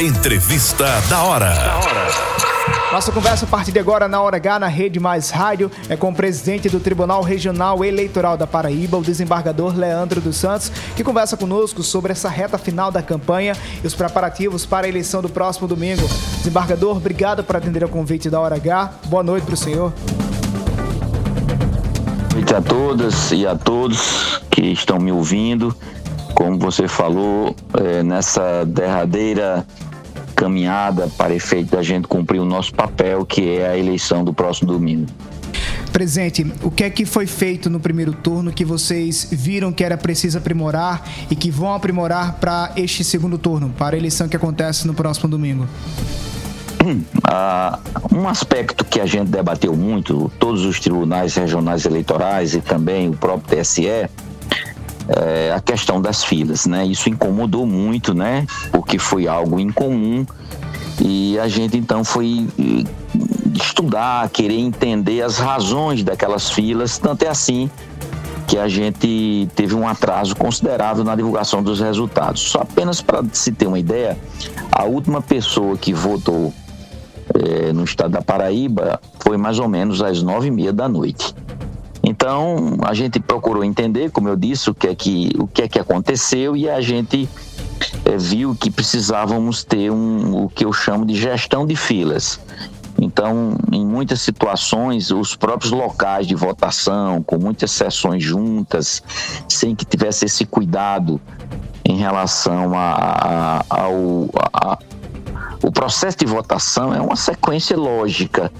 Entrevista da hora. Nossa conversa a partir de agora na Hora H, na Rede Mais Rádio, é com o presidente do Tribunal Regional Eleitoral da Paraíba, o desembargador Leandro dos Santos, que conversa conosco sobre essa reta final da campanha e os preparativos para a eleição do próximo domingo. Desembargador, obrigado por atender ao convite da Hora H. Boa noite para o senhor. Boa noite a todas e a todos que estão me ouvindo. Como você falou, é, nessa derradeira caminhada para efeito da gente cumprir o nosso papel, que é a eleição do próximo domingo. Presente, o que é que foi feito no primeiro turno que vocês viram que era preciso aprimorar e que vão aprimorar para este segundo turno, para a eleição que acontece no próximo domingo? Uh, um aspecto que a gente debateu muito, todos os tribunais regionais eleitorais e também o próprio TSE, é a questão das filas, né? Isso incomodou muito, né? Porque foi algo incomum e a gente então foi estudar, querer entender as razões daquelas filas, tanto é assim que a gente teve um atraso considerável na divulgação dos resultados. Só apenas para se ter uma ideia, a última pessoa que votou é, no estado da Paraíba foi mais ou menos às nove e meia da noite. Então a gente procurou entender, como eu disse, o que é que, o que, é que aconteceu e a gente é, viu que precisávamos ter um, o que eu chamo de gestão de filas. Então, em muitas situações, os próprios locais de votação, com muitas sessões juntas, sem que tivesse esse cuidado em relação a, a, ao, a, o processo de votação é uma sequência lógica.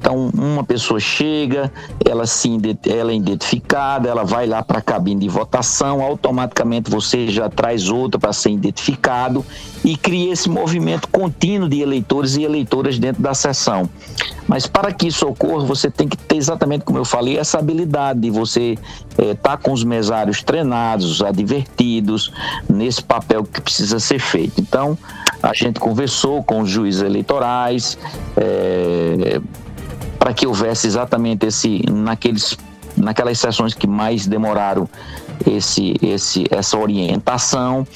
Então, uma pessoa chega, ela, se, ela é identificada, ela vai lá para a cabine de votação, automaticamente você já traz outra para ser identificado e cria esse movimento contínuo de eleitores e eleitoras dentro da sessão. Mas para que isso ocorra, você tem que ter exatamente como eu falei, essa habilidade de você estar é, tá com os mesários treinados, advertidos nesse papel que precisa ser feito. Então, a gente conversou com os juízes eleitorais é, para que houvesse exatamente esse naqueles naquelas sessões que mais demoraram esse, esse essa orientação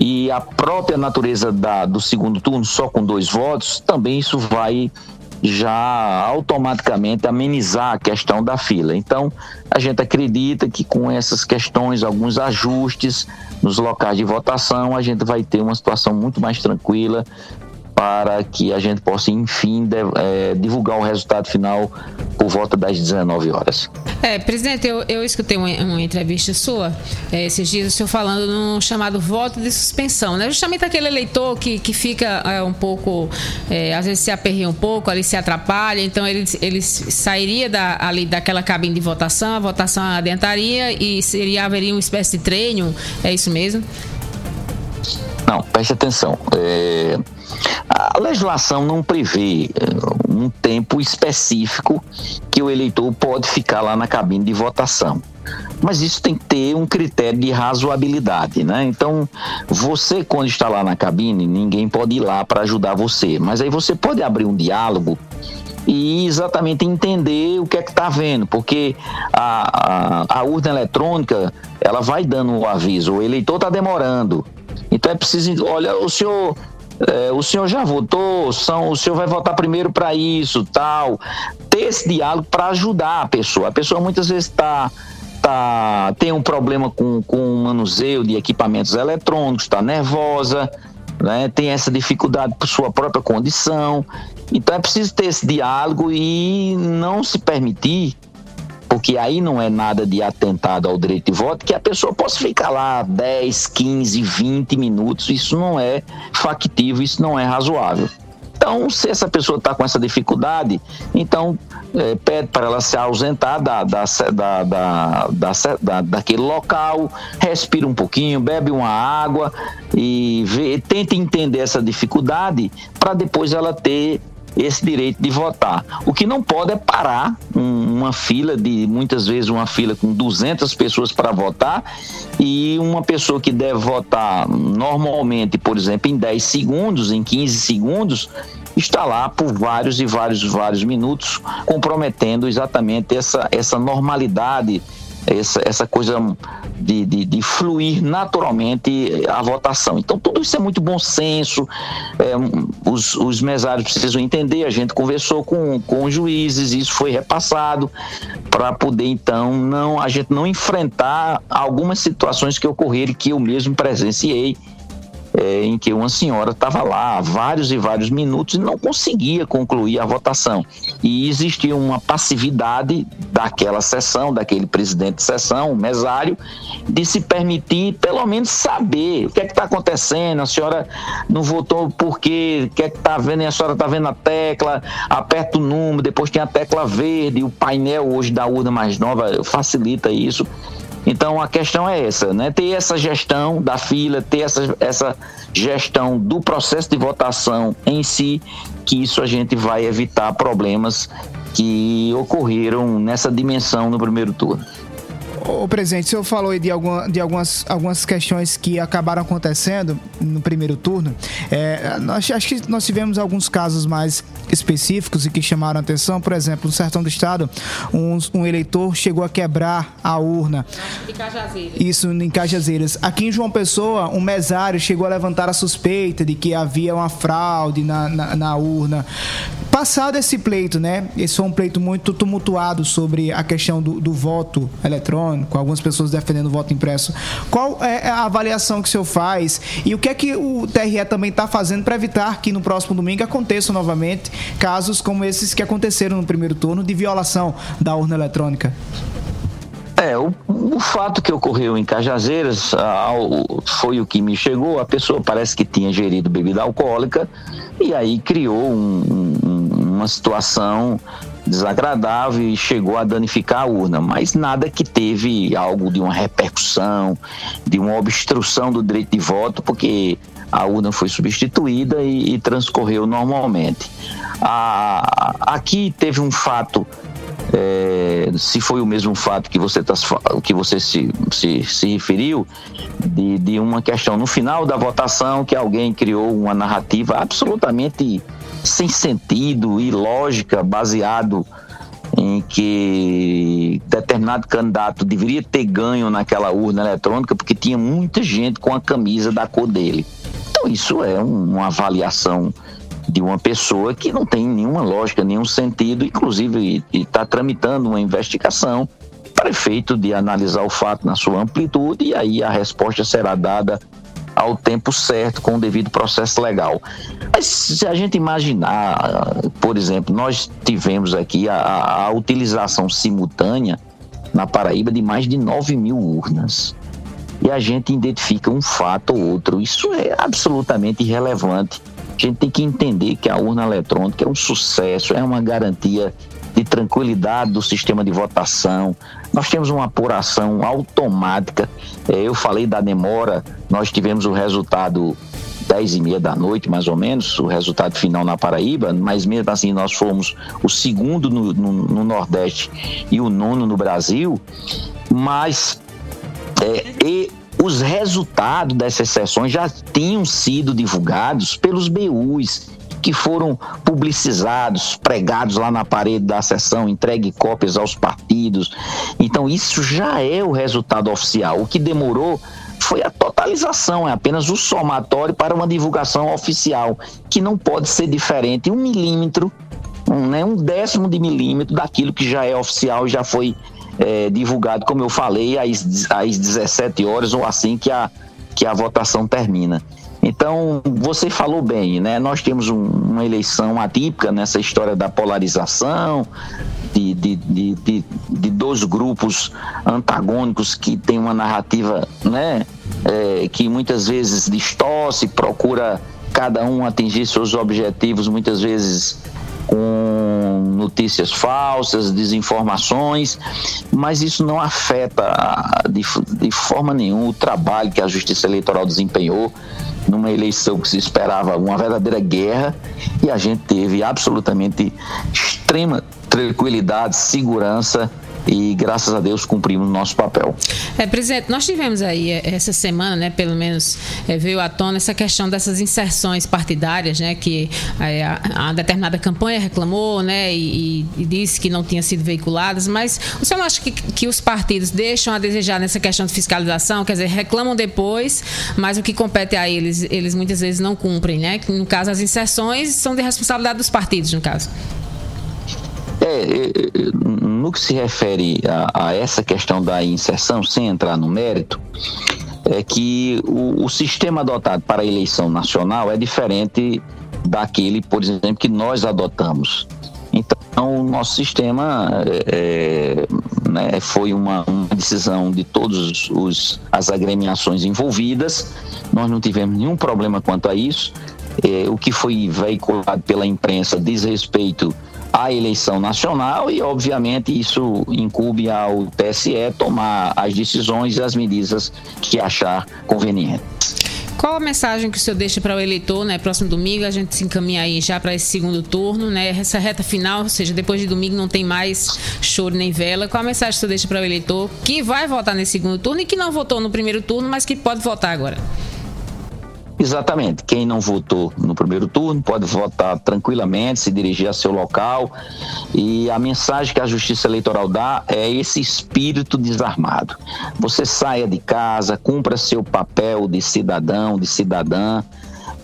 e a própria natureza da, do segundo turno só com dois votos também isso vai já automaticamente amenizar a questão da fila. Então, a gente acredita que com essas questões, alguns ajustes nos locais de votação, a gente vai ter uma situação muito mais tranquila para que a gente possa, enfim, de, é, divulgar o resultado final por volta das 19 horas. É, presidente, eu, eu escutei uma, uma entrevista sua é, esses dias, o senhor falando no chamado voto de suspensão, né? Justamente aquele eleitor que, que fica é, um pouco, às vezes se aperreia um pouco, ali se atrapalha, então ele, ele sairia da, ali daquela cabine de votação, a votação adentraria e seria, haveria uma espécie de treino, é isso mesmo? Não, preste atenção. É, a legislação não prevê é, um tempo específico que o eleitor pode ficar lá na cabine de votação. Mas isso tem que ter um critério de razoabilidade, né? Então, você, quando está lá na cabine, ninguém pode ir lá para ajudar você. Mas aí você pode abrir um diálogo e exatamente entender o que é que está vendo, porque a, a, a, urna eletrônica ela vai dando o um aviso, o eleitor está demorando, então é preciso, olha, o senhor, é, o senhor já votou, são, o senhor vai votar primeiro para isso, tal. Ter esse diálogo para ajudar a pessoa. A pessoa muitas vezes está tá, tem um problema com, com o manuseio de equipamentos eletrônicos, está nervosa, né, tem essa dificuldade por sua própria condição. Então é preciso ter esse diálogo e não se permitir porque aí não é nada de atentado ao direito de voto, que a pessoa possa ficar lá 10, 15, 20 minutos, isso não é factível, isso não é razoável. Então, se essa pessoa está com essa dificuldade, então é, pede para ela se ausentar da, da, da, da, da, daquele local, respira um pouquinho, bebe uma água e vê, tenta entender essa dificuldade para depois ela ter esse direito de votar. O que não pode é parar um, uma fila de, muitas vezes, uma fila com 200 pessoas para votar e uma pessoa que deve votar normalmente, por exemplo, em 10 segundos, em 15 segundos, está lá por vários e vários vários minutos, comprometendo exatamente essa, essa normalidade essa, essa coisa de, de, de, fluir naturalmente a votação. Então, tudo isso é muito bom senso, é, os, os mesários precisam entender, a gente conversou com, com os juízes, isso foi repassado para poder, então, não a gente não enfrentar algumas situações que ocorreram que eu mesmo presenciei é, em que uma senhora estava lá há vários e vários minutos e não conseguia concluir a votação. E existia uma passividade daquela sessão, daquele presidente de sessão, o mesário, de se permitir pelo menos saber o que é que está acontecendo, a senhora não votou por quê, o que é que está vendo, e a senhora está vendo a tecla, aperta o número, depois tem a tecla verde, o painel hoje da urna mais nova facilita isso. Então a questão é essa, né? Ter essa gestão da fila, ter essa, essa gestão do processo de votação em si, que isso a gente vai evitar problemas que ocorreram nessa dimensão no primeiro turno. O presidente, o senhor falou de, alguma, de algumas, algumas questões que acabaram acontecendo no primeiro turno. É, nós, acho que nós tivemos alguns casos mais específicos e que chamaram a atenção. Por exemplo, no sertão do estado, um, um eleitor chegou a quebrar a urna. Em Cajazeiras. Isso, em Cajazeiras. Aqui em João Pessoa, um mesário chegou a levantar a suspeita de que havia uma fraude na, na, na urna. Passado esse pleito, né? Esse foi um pleito muito tumultuado sobre a questão do, do voto eletrônico, algumas pessoas defendendo o voto impresso. Qual é a avaliação que o senhor faz e o que é que o TRE também está fazendo para evitar que no próximo domingo aconteçam novamente casos como esses que aconteceram no primeiro turno de violação da urna eletrônica? É, o, o, fato que ocorreu em Cajazeiras a, foi o que me chegou. A pessoa parece que tinha gerido bebida alcoólica e aí criou um, uma situação desagradável e chegou a danificar a urna, mas nada que teve algo de uma repercussão, de uma obstrução do direito de voto, porque a urna foi substituída e, e transcorreu normalmente. A, aqui teve um fato é, se foi o mesmo fato que você, tá, que você se, se, se referiu, de, de uma questão no final da votação que alguém criou uma narrativa absolutamente sem sentido e lógica, baseado em que determinado candidato deveria ter ganho naquela urna eletrônica porque tinha muita gente com a camisa da cor dele. Então isso é uma avaliação de uma pessoa que não tem nenhuma lógica, nenhum sentido, inclusive está tramitando uma investigação para efeito de analisar o fato na sua amplitude e aí a resposta será dada ao tempo certo, com o devido processo legal. Mas se a gente imaginar, por exemplo, nós tivemos aqui a, a utilização simultânea na Paraíba de mais de 9 mil urnas. E a gente identifica um fato ou outro. Isso é absolutamente irrelevante a gente tem que entender que a urna eletrônica é um sucesso, é uma garantia de tranquilidade do sistema de votação. Nós temos uma apuração automática. É, eu falei da demora, nós tivemos o resultado 10 e meia da noite, mais ou menos, o resultado final na Paraíba, mas mesmo assim nós fomos o segundo no, no, no Nordeste e o nono no Brasil. Mas é, e os resultados dessas sessões já tinham sido divulgados pelos BUs, que foram publicizados, pregados lá na parede da sessão, entregue cópias aos partidos. Então, isso já é o resultado oficial. O que demorou foi a totalização, é apenas o somatório para uma divulgação oficial, que não pode ser diferente um milímetro, um, né, um décimo de milímetro daquilo que já é oficial e já foi é, divulgado, como eu falei, às, às 17 horas ou assim que a, que a votação termina. Então, você falou bem, né? Nós temos um, uma eleição atípica nessa história da polarização, de, de, de, de, de dois grupos antagônicos que têm uma narrativa, né? É, que muitas vezes distorce, procura cada um atingir seus objetivos, muitas vezes com notícias falsas, desinformações, mas isso não afeta de, de forma nenhuma o trabalho que a Justiça Eleitoral desempenhou numa eleição que se esperava uma verdadeira guerra e a gente teve absolutamente extrema tranquilidade, segurança e graças a Deus cumprimos nosso papel. É, presidente, nós tivemos aí é, essa semana, né, pelo menos é, veio à tona essa questão dessas inserções partidárias, né, que é, a, a, determinada campanha reclamou, né, e, e, disse que não tinha sido veiculadas, mas o senhor não acha que, que os partidos deixam a desejar nessa questão de fiscalização, quer dizer, reclamam depois, mas o que compete a eles, eles muitas vezes não cumprem, né? No caso, as inserções são de responsabilidade dos partidos, no caso. É, é, é, no que se refere a, a, essa questão da inserção, sem entrar no mérito, é que o, o, sistema adotado para a eleição nacional é diferente daquele, por exemplo, que nós adotamos. Então, o nosso sistema é, né, foi uma, uma, decisão de todas as agremiações envolvidas. Nós não tivemos nenhum problema quanto a isso. É, o que foi veiculado pela imprensa diz respeito à eleição nacional e, obviamente, isso incube ao TSE tomar as decisões e as medidas que achar conveniente. Qual a mensagem que o senhor deixa para o eleitor, né? Próximo domingo a gente se encaminha aí já para esse segundo turno, né? Essa reta final, ou seja, depois de domingo não tem mais choro nem vela. Qual a mensagem que o senhor deixa para o eleitor que vai votar nesse segundo turno e que não votou no primeiro turno, mas que pode votar agora? Exatamente. Quem não votou no primeiro turno pode votar tranquilamente, se dirigir a seu local. E a mensagem que a Justiça Eleitoral dá é esse espírito desarmado. Você saia de casa, cumpra seu papel de cidadão, de cidadã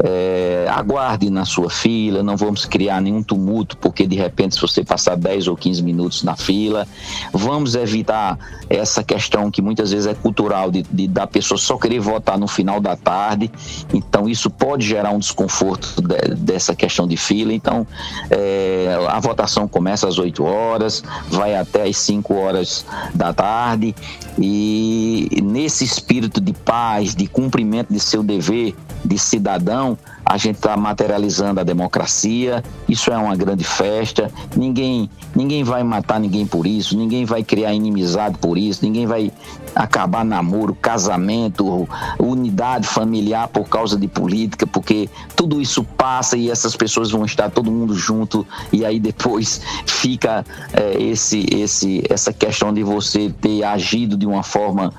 é, aguarde na sua fila, não vamos criar nenhum tumulto, porque de repente, se você passar 10 ou 15 minutos na fila, vamos evitar essa questão que muitas vezes é cultural de, de da pessoa só querer votar no final da tarde. Então, isso pode gerar um desconforto de, dessa questão de fila. Então, é, a votação começa às 8 horas, vai até às 5 horas da tarde, e nesse espírito de paz, de cumprimento de seu dever de cidadão a gente está materializando a democracia. Isso é uma grande festa. Ninguém, ninguém vai matar ninguém por isso. Ninguém vai criar inimizade por isso. Ninguém vai acabar namoro, casamento, unidade familiar por causa de política, porque tudo isso passa e essas pessoas vão estar todo mundo junto e aí depois fica é, esse, esse, essa questão de você ter agido de uma forma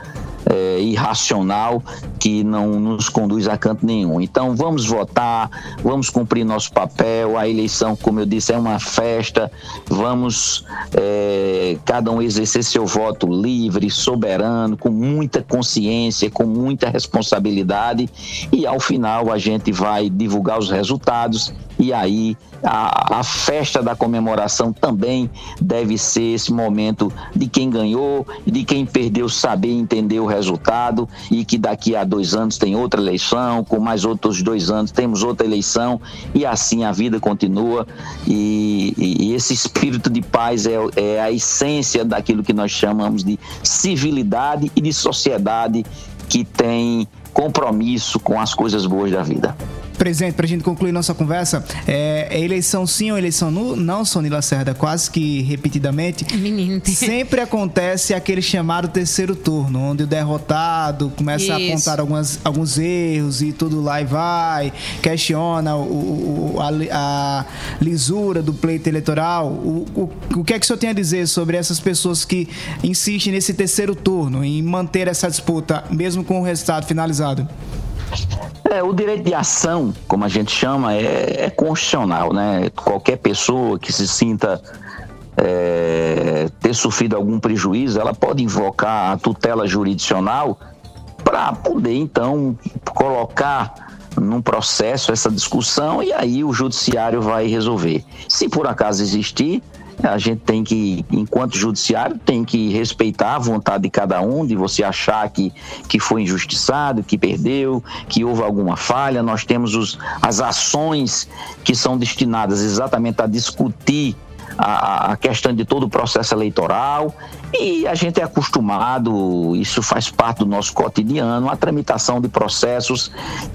é, irracional que não nos conduz a canto nenhum. Então vamos votar, vamos cumprir nosso papel. A eleição, como eu disse, é uma festa. Vamos é, cada um exercer seu voto livre, soberano, com muita consciência, com muita responsabilidade. E ao final a gente vai divulgar os resultados e aí a, a, festa da comemoração também deve ser esse momento de quem ganhou e de quem perdeu saber entender o resultado e que daqui a dois anos tem outra eleição, com mais outros dois anos temos outra eleição e assim a vida continua e, e, e esse espírito de paz é, é a essência daquilo que nós chamamos de civilidade e de sociedade que tem compromisso com as coisas boas da vida. Presidente, para a gente concluir nossa conversa, é, é eleição sim ou eleição no, não, Sony Lacerda, quase que repetidamente. Menino. Sempre acontece aquele chamado terceiro turno, onde o derrotado começa Isso. a apontar algumas, alguns erros e tudo lá e vai, questiona o, o a, a, lisura do pleito eleitoral. O, o, o que é que o senhor tem a dizer sobre essas pessoas que insistem nesse terceiro turno, em manter essa disputa, mesmo com o resultado finalizado? É, o direito de ação, como a gente chama, é, é constitucional, né? Qualquer pessoa que se sinta é, ter sofrido algum prejuízo, ela pode invocar a tutela jurisdicional para poder, então, colocar num processo essa discussão e aí o judiciário vai resolver. Se por acaso existir, a gente tem que, enquanto judiciário, tem que respeitar a vontade de cada um, de você achar que, que foi injustiçado, que perdeu, que houve alguma falha. Nós temos os, as ações que são destinadas exatamente a discutir a, a, questão de todo o processo eleitoral e a gente é acostumado, isso faz parte do nosso cotidiano, a tramitação de processos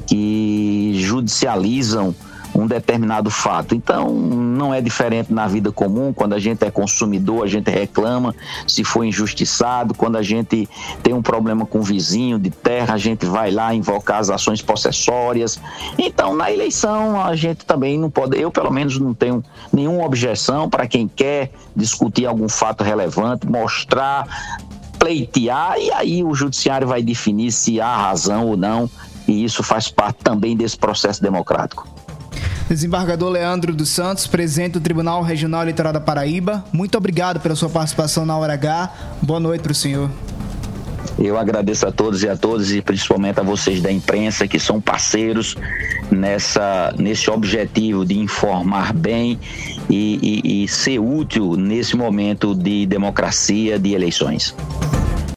que judicializam um determinado fato. Então, não é diferente na vida comum, quando a gente é consumidor, a gente reclama se foi injustiçado, quando a gente tem um problema com o vizinho de terra, a gente vai lá invocar as ações possessórias. Então, na eleição, a gente também não pode, eu pelo menos não tenho nenhuma objeção para quem quer discutir algum fato relevante, mostrar pleitear e aí o judiciário vai definir se há razão ou não, e isso faz parte também desse processo democrático. Desembargador Leandro dos Santos, presidente do Tribunal Regional Litoral da Paraíba, muito obrigado pela sua participação na Hora H. Boa noite para o senhor. Eu agradeço a todos e a todas e principalmente a vocês da imprensa que são parceiros nessa nesse objetivo de informar bem e, e, e ser útil nesse momento de democracia de eleições.